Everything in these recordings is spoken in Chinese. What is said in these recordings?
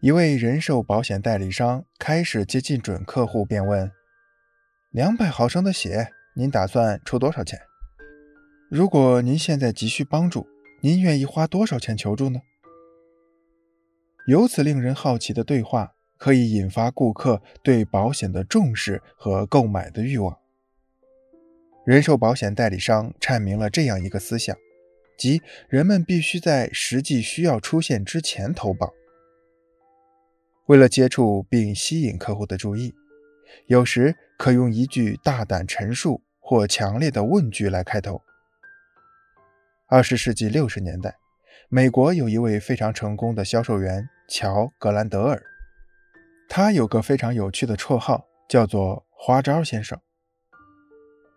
一位人寿保险代理商开始接近准客户，便问：“两百毫升的血，您打算出多少钱？如果您现在急需帮助，您愿意花多少钱求助呢？”由此令人好奇的对话，可以引发顾客对保险的重视和购买的欲望。人寿保险代理商阐明了这样一个思想，即人们必须在实际需要出现之前投保。为了接触并吸引客户的注意，有时可用一句大胆陈述或强烈的问句来开头。二十世纪六十年代，美国有一位非常成功的销售员乔·格兰德尔，他有个非常有趣的绰号，叫做“花招先生”。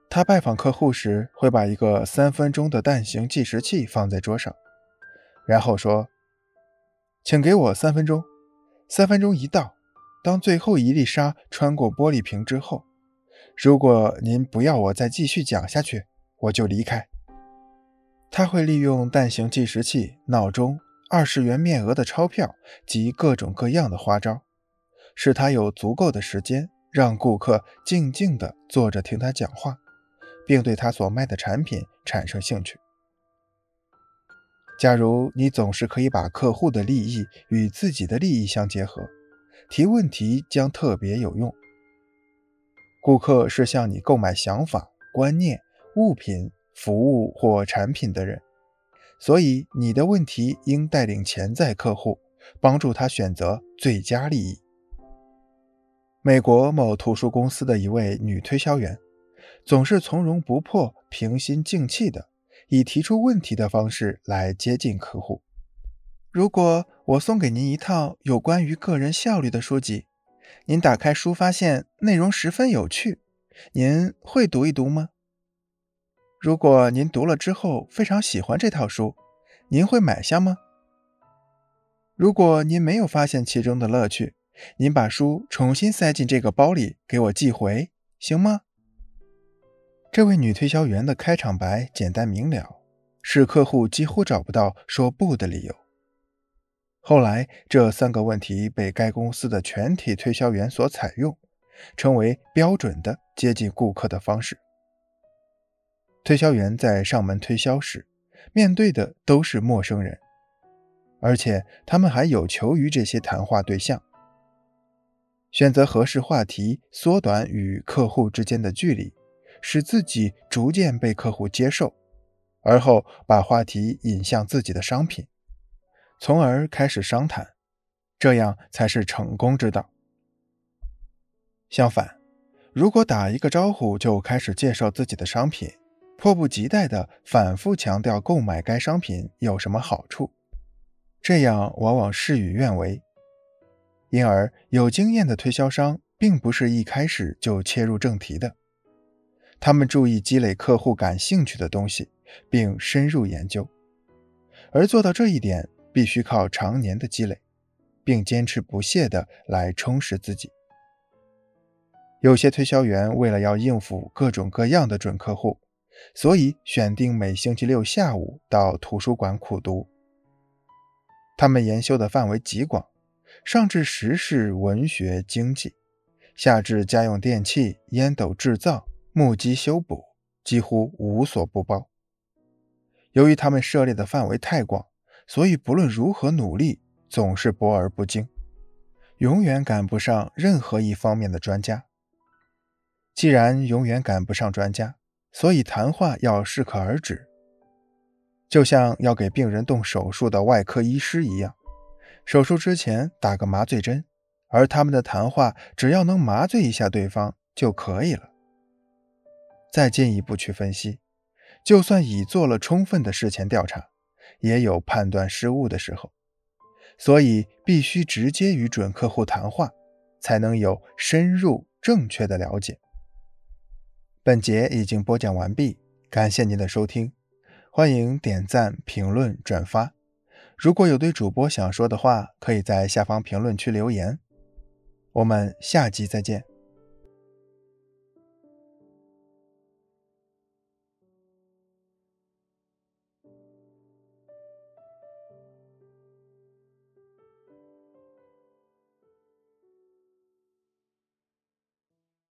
他拜访客户时，会把一个三分钟的蛋形计时器放在桌上，然后说：“请给我三分钟。三分钟一到，当最后一粒沙穿过玻璃瓶之后，如果您不要我再继续讲下去，我就离开。”他会利用蛋形计时器、闹钟、二十元面额的钞票及各种各样的花招，使他有足够的时间让顾客静静地坐着听他讲话。并对他所卖的产品产生兴趣。假如你总是可以把客户的利益与自己的利益相结合，提问题将特别有用。顾客是向你购买想法、观念、物品、服务或产品的人，所以你的问题应带领潜在客户，帮助他选择最佳利益。美国某图书公司的一位女推销员。总是从容不迫、平心静气的，以提出问题的方式来接近客户。如果我送给您一套有关于个人效率的书籍，您打开书发现内容十分有趣，您会读一读吗？如果您读了之后非常喜欢这套书，您会买下吗？如果您没有发现其中的乐趣，您把书重新塞进这个包里给我寄回，行吗？这位女推销员的开场白简单明了，使客户几乎找不到说不的理由。后来，这三个问题被该公司的全体推销员所采用，成为标准的接近顾客的方式。推销员在上门推销时，面对的都是陌生人，而且他们还有求于这些谈话对象。选择合适话题，缩短与客户之间的距离。使自己逐渐被客户接受，而后把话题引向自己的商品，从而开始商谈，这样才是成功之道。相反，如果打一个招呼就开始介绍自己的商品，迫不及待地反复强调购买该商品有什么好处，这样往往事与愿违。因而，有经验的推销商并不是一开始就切入正题的。他们注意积累客户感兴趣的东西，并深入研究，而做到这一点必须靠常年的积累，并坚持不懈地来充实自己。有些推销员为了要应付各种各样的准客户，所以选定每星期六下午到图书馆苦读。他们研修的范围极广，上至时事、文学、经济，下至家用电器、烟斗制造。木屐修补几乎无所不包。由于他们涉猎的范围太广，所以不论如何努力，总是博而不精，永远赶不上任何一方面的专家。既然永远赶不上专家，所以谈话要适可而止，就像要给病人动手术的外科医师一样，手术之前打个麻醉针，而他们的谈话只要能麻醉一下对方就可以了。再进一步去分析，就算已做了充分的事前调查，也有判断失误的时候，所以必须直接与准客户谈话，才能有深入正确的了解。本节已经播讲完毕，感谢您的收听，欢迎点赞、评论、转发。如果有对主播想说的话，可以在下方评论区留言。我们下集再见。